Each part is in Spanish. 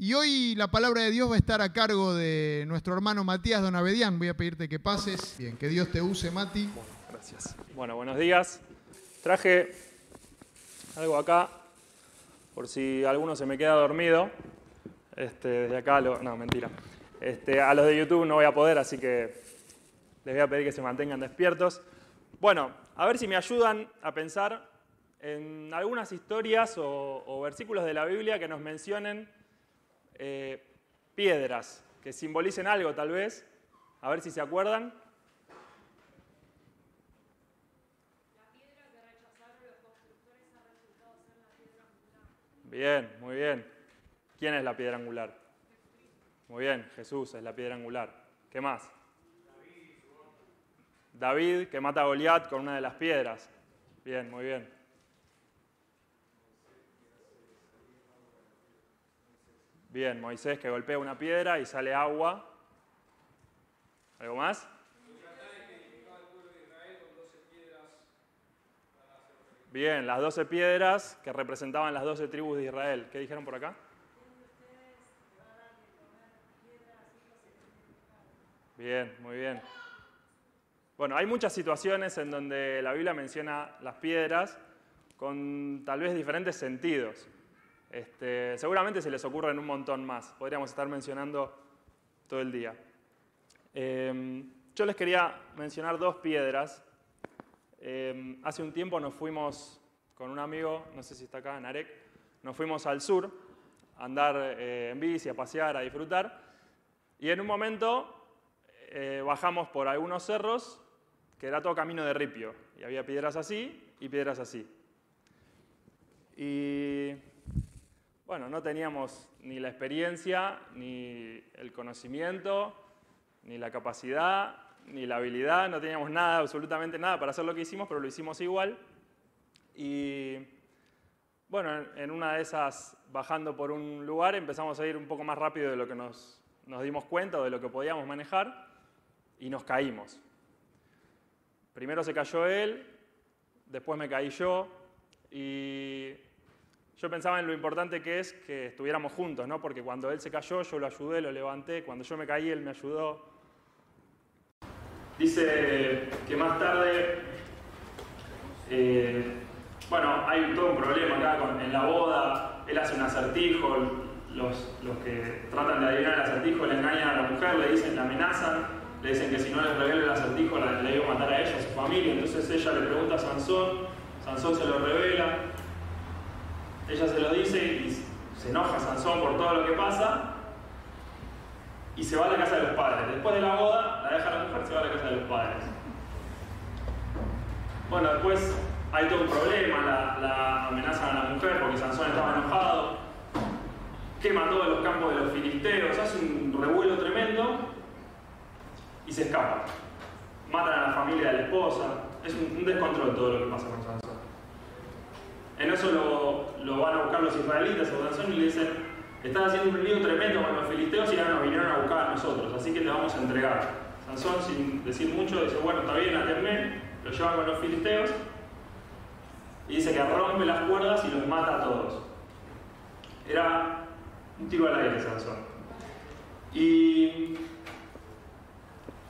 Y hoy la palabra de Dios va a estar a cargo de nuestro hermano Matías Donavedian. Voy a pedirte que pases. Bien, que Dios te use, Mati. Gracias. Bueno, buenos días. Traje algo acá, por si alguno se me queda dormido. Este, desde acá, lo, no, mentira. Este, a los de YouTube no voy a poder, así que les voy a pedir que se mantengan despiertos. Bueno, a ver si me ayudan a pensar en algunas historias o, o versículos de la Biblia que nos mencionen eh, piedras que simbolicen algo tal vez. A ver si se acuerdan. Bien, muy bien. ¿Quién es la piedra angular? Muy bien, Jesús es la piedra angular. ¿Qué más? David, que mata a Goliat con una de las piedras. Bien, muy bien. Bien, Moisés que golpea una piedra y sale agua. ¿Algo más? Bien, las doce piedras que representaban las doce tribus de Israel. ¿Qué dijeron por acá? Bien, muy bien. Bueno, hay muchas situaciones en donde la Biblia menciona las piedras con tal vez diferentes sentidos. Este, seguramente se les ocurren un montón más. Podríamos estar mencionando todo el día. Em, yo les quería mencionar dos piedras Em, hace un tiempo nos fuimos con un amigo, no sé si está acá, Narek, nos fuimos al sur a andar eh, en bici, a pasear, a disfrutar. Y en un momento eh, bajamos por algunos cerros que era todo camino de ripio. Y había piedras así y piedras así. Y bueno, no teníamos ni la experiencia, ni el conocimiento, ni la capacidad, ni la habilidad, no teníamos nada, absolutamente nada para hacer lo que hicimos, pero lo hicimos igual. Y bueno, en una de esas, bajando por un lugar, empezamos a ir un poco más rápido de lo que nos, dimos cuenta o de lo que podíamos manejar y nos caímos. Primero se cayó él, después me caí yo y yo pensaba en lo importante que es que estuviéramos juntos, ¿no? porque cuando él se cayó yo lo ayudé, lo levanté, cuando yo me caí él me ayudó, Dice que más tarde, eh, bueno, hay todo un problema acá con, en la boda, él hace un acertijo, los, los que tratan de adivinar el acertijo le engañan a la mujer, le dicen, la amenazan, le dicen que si no les revela el acertijo le iba a matar a ella, a su familia, entonces ella le pregunta a Sansón, Sansón se lo revela, ella se lo dice y se enoja Sansón por todo lo que pasa, y se va a la casa de los padres. Después de la boda, la deja la mujer, se va a la casa de los padres. Bueno, después hay todo un problema, la, la amenazan a la mujer porque Sansón estaba enojado, quema todos los campos de los filisteos, hace un revuelo tremendo y se escapa. Matan a la familia de la esposa, es un, descontrol todo lo que pasa con Sansón. En eso lo, van a buscar los israelitas a Sansón y le dicen, están haciendo un lío tremendo con los filisteos y ahora nos vinieron a buscar a nosotros, así que te vamos a entregar. Sansón, sin decir mucho, dice, bueno, está bien, atenme, lo llevan con los filisteos y dice que rompe las cuerdas y los mata a todos. Era un tiro al aire Sansón. Y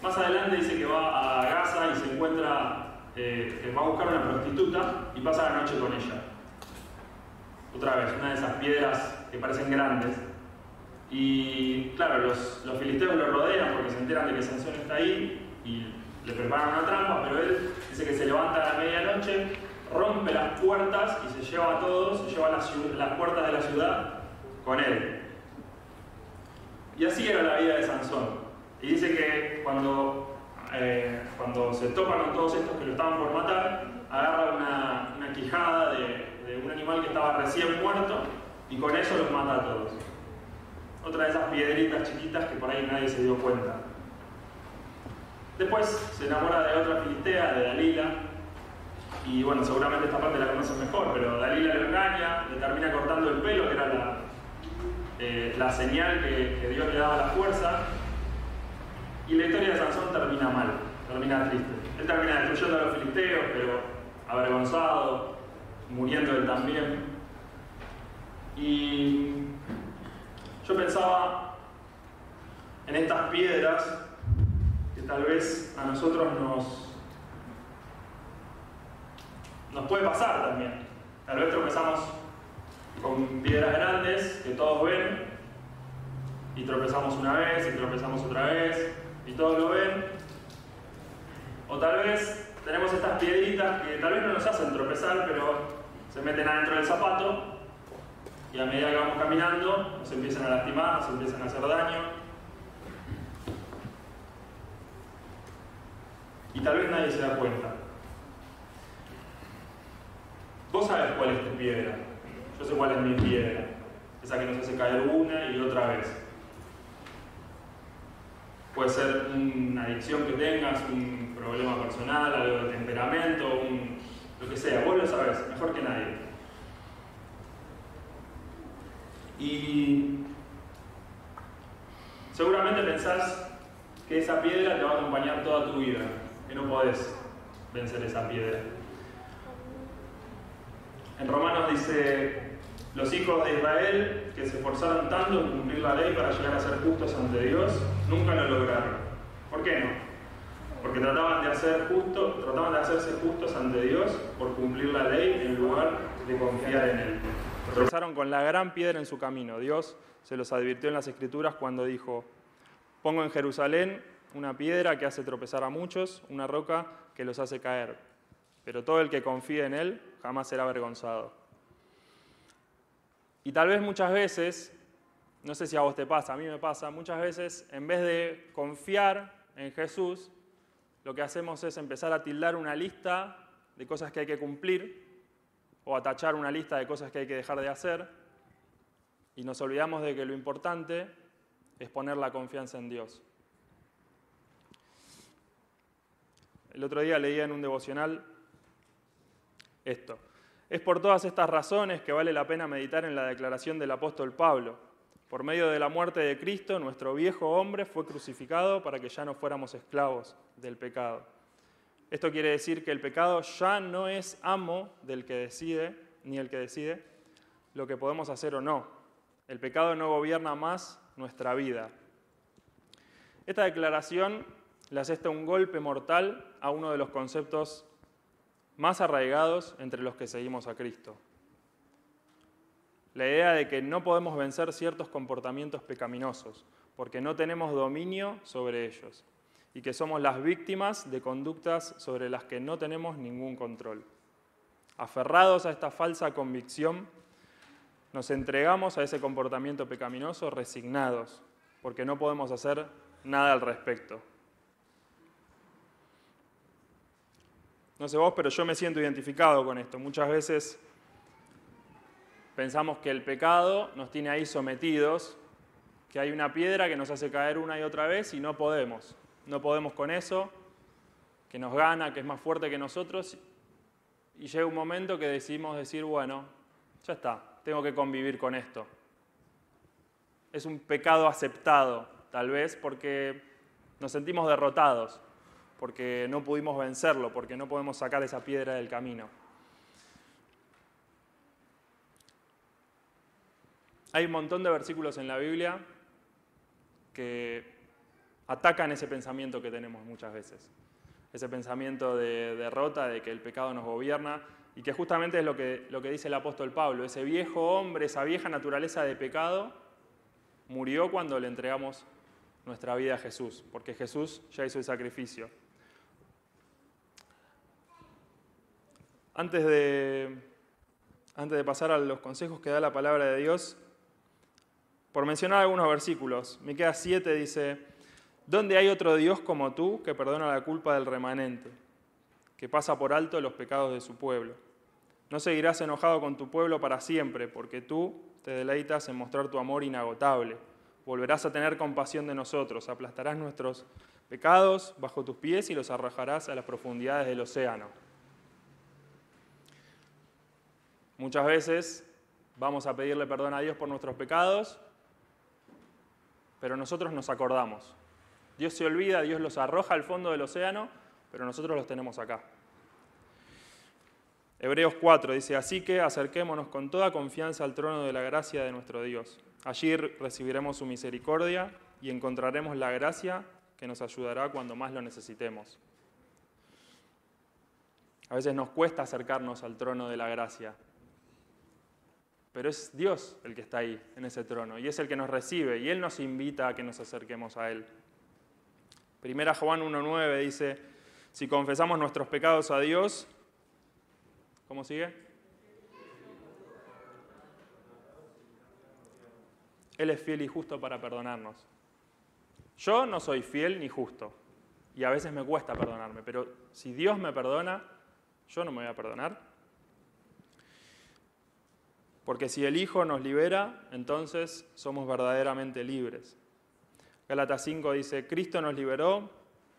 más adelante dice que va a Gaza y se encuentra, eh, va a buscar una prostituta y pasa la noche con ella. Otra vez, una de esas piedras que parecen grandes. Y claro, los, filisteos lo rodean porque se enteran de que Sansón está ahí y le preparan una trampa, pero él dice que se levanta a la medianoche, rompe las puertas y se lleva a todos, se lleva las, puertas de la ciudad con él. Y así era la vida de Sansón. Y dice que cuando, eh, cuando se topan con todos estos que lo estaban por matar, agarra una quijada de, de un animal que estaba recién muerto y con eso los mata a todos. Otra de esas piedritas chiquitas que por ahí nadie se dio cuenta. Después se enamora de otra filistea, de Dalila, y bueno, seguramente esta parte la conocen mejor, pero Dalila lo engaña, le termina cortando el pelo, que era la, eh, la señal que, que, Dios le daba la fuerza, y la historia de Sansón termina mal, termina triste. Él termina destruyendo a los filisteos, pero avergonzado, muriendo él también. Y yo pensaba en estas piedras que tal vez a nosotros nos, nos puede pasar también. Tal vez tropezamos con piedras grandes que todos ven y tropezamos una vez y tropezamos otra vez y todos lo ven. O tal vez tenemos estas piedritas que tal vez no nos hacen tropezar, pero se meten adentro del zapato y a medida que vamos caminando nos empiezan a lastimar, nos empiezan a hacer daño. Y tal vez nadie se da cuenta. Vos sabés cuál es tu piedra. Yo sé cuál es mi piedra. Esa que nos hace caer una y otra vez. Puede ser una adicción que tengas, un problema personal, algo de temperamento, lo que sea. Vos lo sabés, mejor que nadie. Y seguramente pensás que esa piedra te va a acompañar toda tu vida, que no podés vencer esa piedra. En Romanos dice, los hijos de Israel, que se esforzaron tanto en cumplir la ley para llegar a ser justos ante Dios, nunca lo lograron. ¿Por qué no? Porque trataban de, hacer justo, trataban de hacerse justos ante Dios por cumplir la ley en lugar de confiar en Él. Tropezaron con la gran piedra en su camino. Dios se los advirtió en las Escrituras cuando dijo, pongo en Jerusalén una piedra que hace tropezar a muchos, una roca que los hace caer. Pero todo el que confíe en Él jamás será avergonzado. Y tal vez muchas veces, no sé si a vos te pasa, a mí me pasa, muchas veces en vez de confiar en Jesús, lo que hacemos es empezar a tildar una lista de cosas que hay que cumplir o a tachar una lista de cosas que hay que dejar de hacer y nos olvidamos de que lo importante es poner la confianza en Dios. El otro día leía en un devocional esto. Es por todas estas razones que vale la pena meditar en la declaración del apóstol Pablo. Por medio de la muerte de Cristo, nuestro viejo hombre fue crucificado para que ya no fuéramos esclavos del pecado. Esto quiere decir que el pecado ya no es amo del que decide, ni el que decide lo que podemos hacer o no. El pecado no gobierna más nuestra vida. Esta declaración le asesta un golpe mortal a uno de los conceptos más arraigados entre los que seguimos a Cristo. La idea de que no podemos vencer ciertos comportamientos pecaminosos porque no tenemos dominio sobre ellos y que somos las víctimas de conductas sobre las que no tenemos ningún control. Aferrados a esta falsa convicción, nos entregamos a ese comportamiento pecaminoso resignados porque no podemos hacer nada al respecto. No sé vos, pero yo me siento identificado con esto. Muchas veces pensamos que el pecado nos tiene ahí sometidos, que hay una piedra que nos hace caer una y otra vez y no podemos. No podemos con eso, que nos gana, que es más fuerte que nosotros. Y llega un momento que decidimos decir, bueno, ya está, tengo que convivir con esto. Es un pecado aceptado, tal vez, porque nos sentimos derrotados porque no pudimos vencerlo, porque no podemos sacar esa piedra del camino. Hay un montón de versículos en la Biblia que atacan ese pensamiento que tenemos muchas veces, ese pensamiento de derrota, de que el pecado nos gobierna, y que justamente es lo que, lo que dice el apóstol Pablo, ese viejo hombre, esa vieja naturaleza de pecado, murió cuando le entregamos nuestra vida a Jesús, porque Jesús ya hizo el sacrificio. Antes de, antes de pasar a los consejos que da la palabra de Dios, por mencionar algunos versículos, Miqueas 7 dice, ¿Dónde hay otro Dios como tú que perdona la culpa del remanente, que pasa por alto los pecados de su pueblo? No seguirás enojado con tu pueblo para siempre, porque tú te deleitas en mostrar tu amor inagotable. Volverás a tener compasión de nosotros, aplastarás nuestros pecados bajo tus pies y los arrojarás a las profundidades del océano. Muchas veces vamos a pedirle perdón a Dios por nuestros pecados, pero nosotros nos acordamos. Dios se olvida, Dios los arroja al fondo del océano, pero nosotros los tenemos acá. Hebreos 4 dice, así que acerquémonos con toda confianza al trono de la gracia de nuestro Dios, Allí recibiremos su misericordia y encontraremos la gracia que nos ayudará cuando más lo necesitemos. A veces nos cuesta acercarnos al trono de la gracia, pero es Dios el que está ahí, en ese trono, y es el que nos recibe, y Él nos invita a que nos acerquemos a Él. Primera Juan 1.9 dice, si confesamos nuestros pecados a Dios, ¿cómo sigue? Él es fiel y justo para perdonarnos. Yo no soy fiel ni justo, y a veces me cuesta perdonarme, pero si Dios me perdona, yo no me voy a perdonar. Porque si el Hijo nos libera, entonces somos verdaderamente libres. Gálatas 5 dice, Cristo nos liberó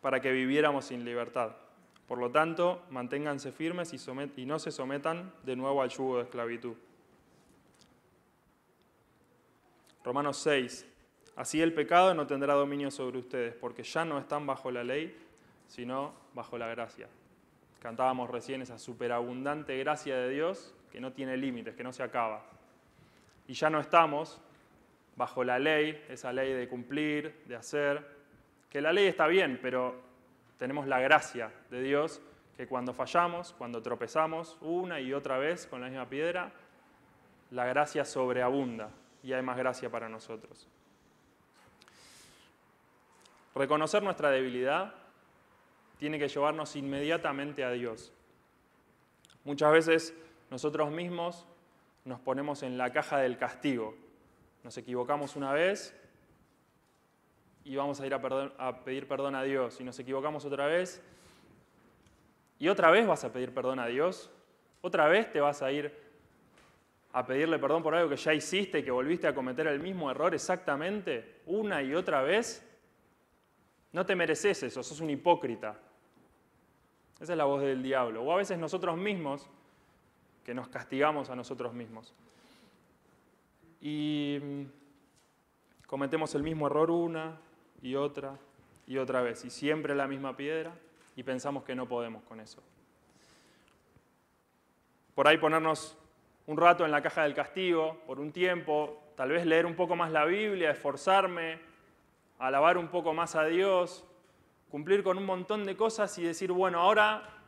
para que viviéramos sin libertad. Por lo tanto, manténganse firmes y, y no se sometan de nuevo al yugo de esclavitud. Romanos 6. Así el pecado no tendrá dominio sobre ustedes, porque ya no están bajo la ley, sino bajo la gracia. Cantábamos recién esa superabundante gracia de Dios que no tiene límites, que no se acaba. Y ya no estamos bajo la ley, esa ley de cumplir, de hacer, que la ley está bien, pero tenemos la gracia de Dios que cuando fallamos, cuando tropezamos una y otra vez con la misma piedra, la gracia sobreabunda y hay más gracia para nosotros. Reconocer nuestra debilidad tiene que llevarnos inmediatamente a Dios. Muchas veces nosotros mismos nos ponemos en la caja del castigo. Nos equivocamos una vez y vamos a ir a, pedir perdón a Dios. Y nos equivocamos otra vez y otra vez vas a pedir perdón a Dios. Otra vez te vas a ir a pedirle perdón por algo que ya hiciste y que volviste a cometer el mismo error exactamente una y otra vez. No te mereces eso, sos un hipócrita. Esa es la voz del diablo. O a veces nosotros mismos, que nos castigamos a nosotros mismos. Y mm, cometemos el mismo error una y otra y otra vez. Y siempre la misma piedra y pensamos que no podemos con eso. Por ahí ponernos un rato en la caja del castigo, por un tiempo, tal vez leer un poco más la Biblia, esforzarme, alabar un poco más a Dios, cumplir con un montón de cosas y decir, bueno, ahora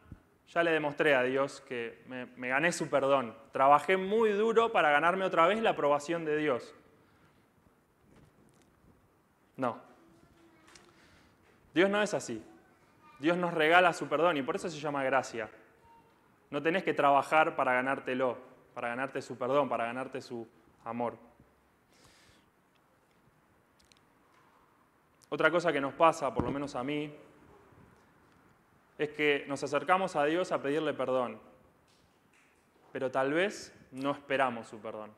ya le demostré a Dios que me, gané su perdón. Trabajé muy duro para ganarme otra vez la aprobación de Dios. No. Dios no es así. Dios nos regala su perdón y por eso se llama gracia. No tenés que trabajar para ganártelo, para ganarte su perdón, para ganarte su amor. Otra cosa que nos pasa, por lo menos a mí, es que nos acercamos a Dios a pedirle perdón, pero tal vez no esperamos su perdón,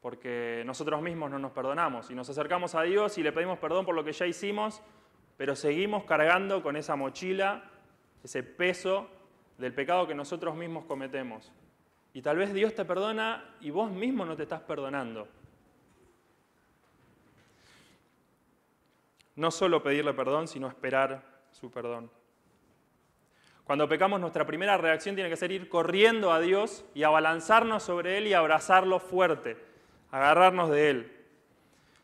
porque nosotros mismos no nos perdonamos y nos acercamos a Dios y le pedimos perdón por lo que ya hicimos, pero seguimos cargando con esa mochila, ese peso del pecado que nosotros mismos cometemos. Y tal vez Dios te perdona y vos mismo no te estás perdonando. No solo pedirle perdón, sino esperar su perdón. Cuando pecamos, nuestra primera reacción tiene que ser ir corriendo a Dios y abalanzarnos sobre Él y abrazarlo fuerte, agarrarnos de Él,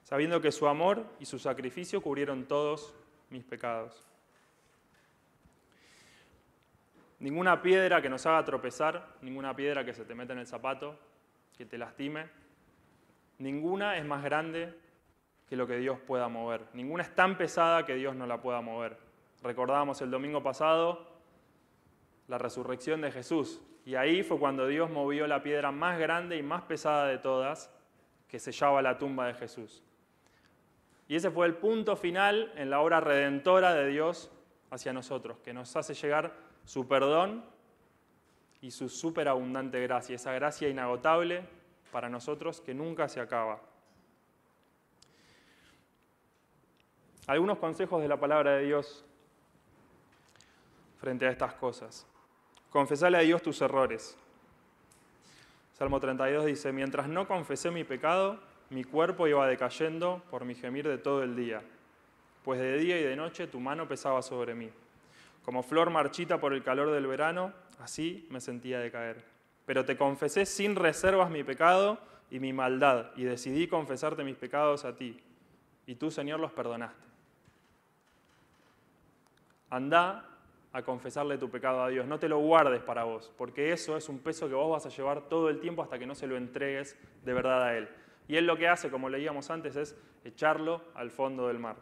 sabiendo que su amor y su sacrificio cubrieron todos mis pecados. Ninguna piedra que nos haga tropezar, ninguna piedra que se te meta en el zapato, que te lastime, ninguna es más grande que lo que Dios pueda mover. Ninguna es tan pesada que Dios no la pueda mover. Recordábamos el domingo pasado la resurrección de Jesús. Y ahí fue cuando Dios movió la piedra más grande y más pesada de todas que sellaba la tumba de Jesús. Y ese fue el punto final en la obra redentora de Dios hacia nosotros, que nos hace llegar su perdón y su superabundante gracia, esa gracia inagotable para nosotros que nunca se acaba. Algunos consejos de la palabra de Dios frente a estas cosas. Confesale a Dios tus errores. Salmo 32 dice, mientras no confesé mi pecado, mi cuerpo iba decayendo por mi gemir de todo el día, pues de día y de noche tu mano pesaba sobre mí. Como flor marchita por el calor del verano, así me sentía decaer. Pero te confesé sin reservas mi pecado y mi maldad y decidí confesarte mis pecados a ti. Y tú, Señor, los perdonaste. Anda a confesarle tu pecado a Dios. No te lo guardes para vos, porque eso es un peso que vos vas a llevar todo el tiempo hasta que no se lo entregues de verdad a Él. Y Él lo que hace, como leíamos antes, es echarlo al fondo del mar.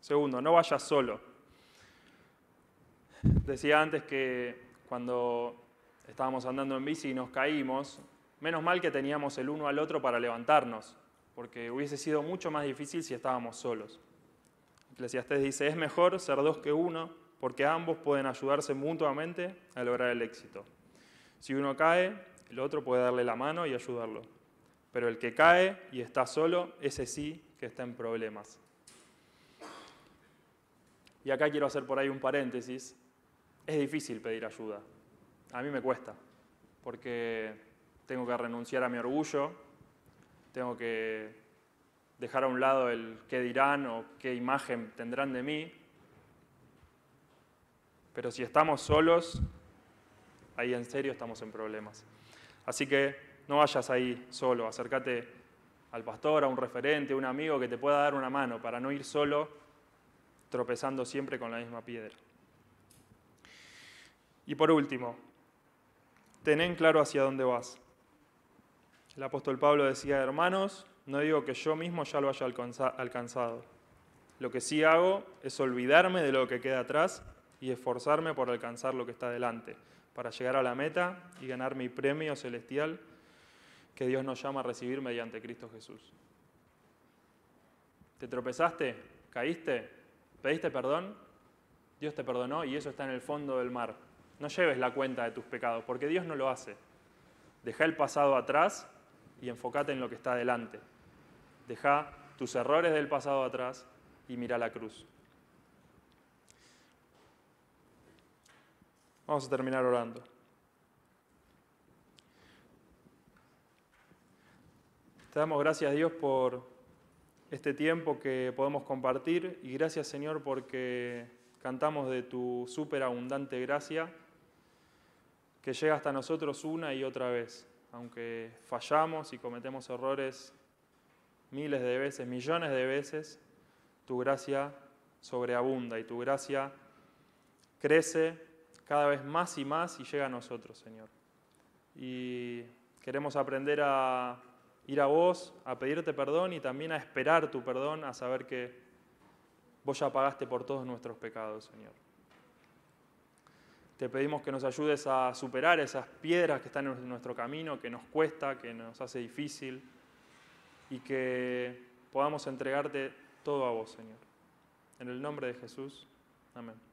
Segundo, no vayas solo. Decía antes que cuando estábamos andando en bici y nos caímos, menos mal que teníamos el uno al otro para levantarnos, porque hubiese sido mucho más difícil si estábamos solos. Eclesiastés dice, es mejor ser dos que uno, porque ambos pueden ayudarse mutuamente a lograr el éxito. Si uno cae, el otro puede darle la mano y ayudarlo. Pero el que cae y está solo, ese sí que está en problemas. Y acá quiero hacer por ahí un paréntesis. Es difícil pedir ayuda. A mí me cuesta, porque tengo que renunciar a mi orgullo, tengo que dejar a un lado el qué dirán o qué imagen tendrán de mí. Pero si estamos solos, ahí en serio estamos en problemas. Así que no vayas ahí solo, acércate al pastor, a un referente, a un amigo que te pueda dar una mano para no ir solo tropezando siempre con la misma piedra. Y por último, ten en claro hacia dónde vas. El apóstol Pablo decía, hermanos, no digo que yo mismo ya lo haya alcanzado. Lo que sí hago es olvidarme de lo que queda atrás y esforzarme por alcanzar lo que está delante, para llegar a la meta y ganar mi premio celestial que Dios nos llama a recibir mediante Cristo Jesús. ¿Te tropezaste? ¿Caíste? ¿Pediste perdón? Dios te perdonó y eso está en el fondo del mar. No lleves la cuenta de tus pecados, porque Dios no lo hace. Deja el pasado atrás y enfócate en lo que está delante. Deja tus errores del pasado atrás y mira la cruz. Vamos a terminar orando. Te damos gracias Dios por este tiempo que podemos compartir y gracias Señor porque cantamos de tu súper abundante gracia que llega hasta nosotros una y otra vez aunque fallamos y cometemos errores miles de veces, millones de veces, tu gracia sobreabunda y tu gracia crece cada vez más y más y llega a nosotros, Señor. Y queremos aprender a ir a vos, a pedirte perdón y también a esperar tu perdón, a saber que vos ya pagaste por todos nuestros pecados, Señor. Te pedimos que nos ayudes a superar esas piedras que están en nuestro camino, que nos cuesta, que nos hace difícil, y que podamos entregarte todo a vos, Señor. En el nombre de Jesús. Amén.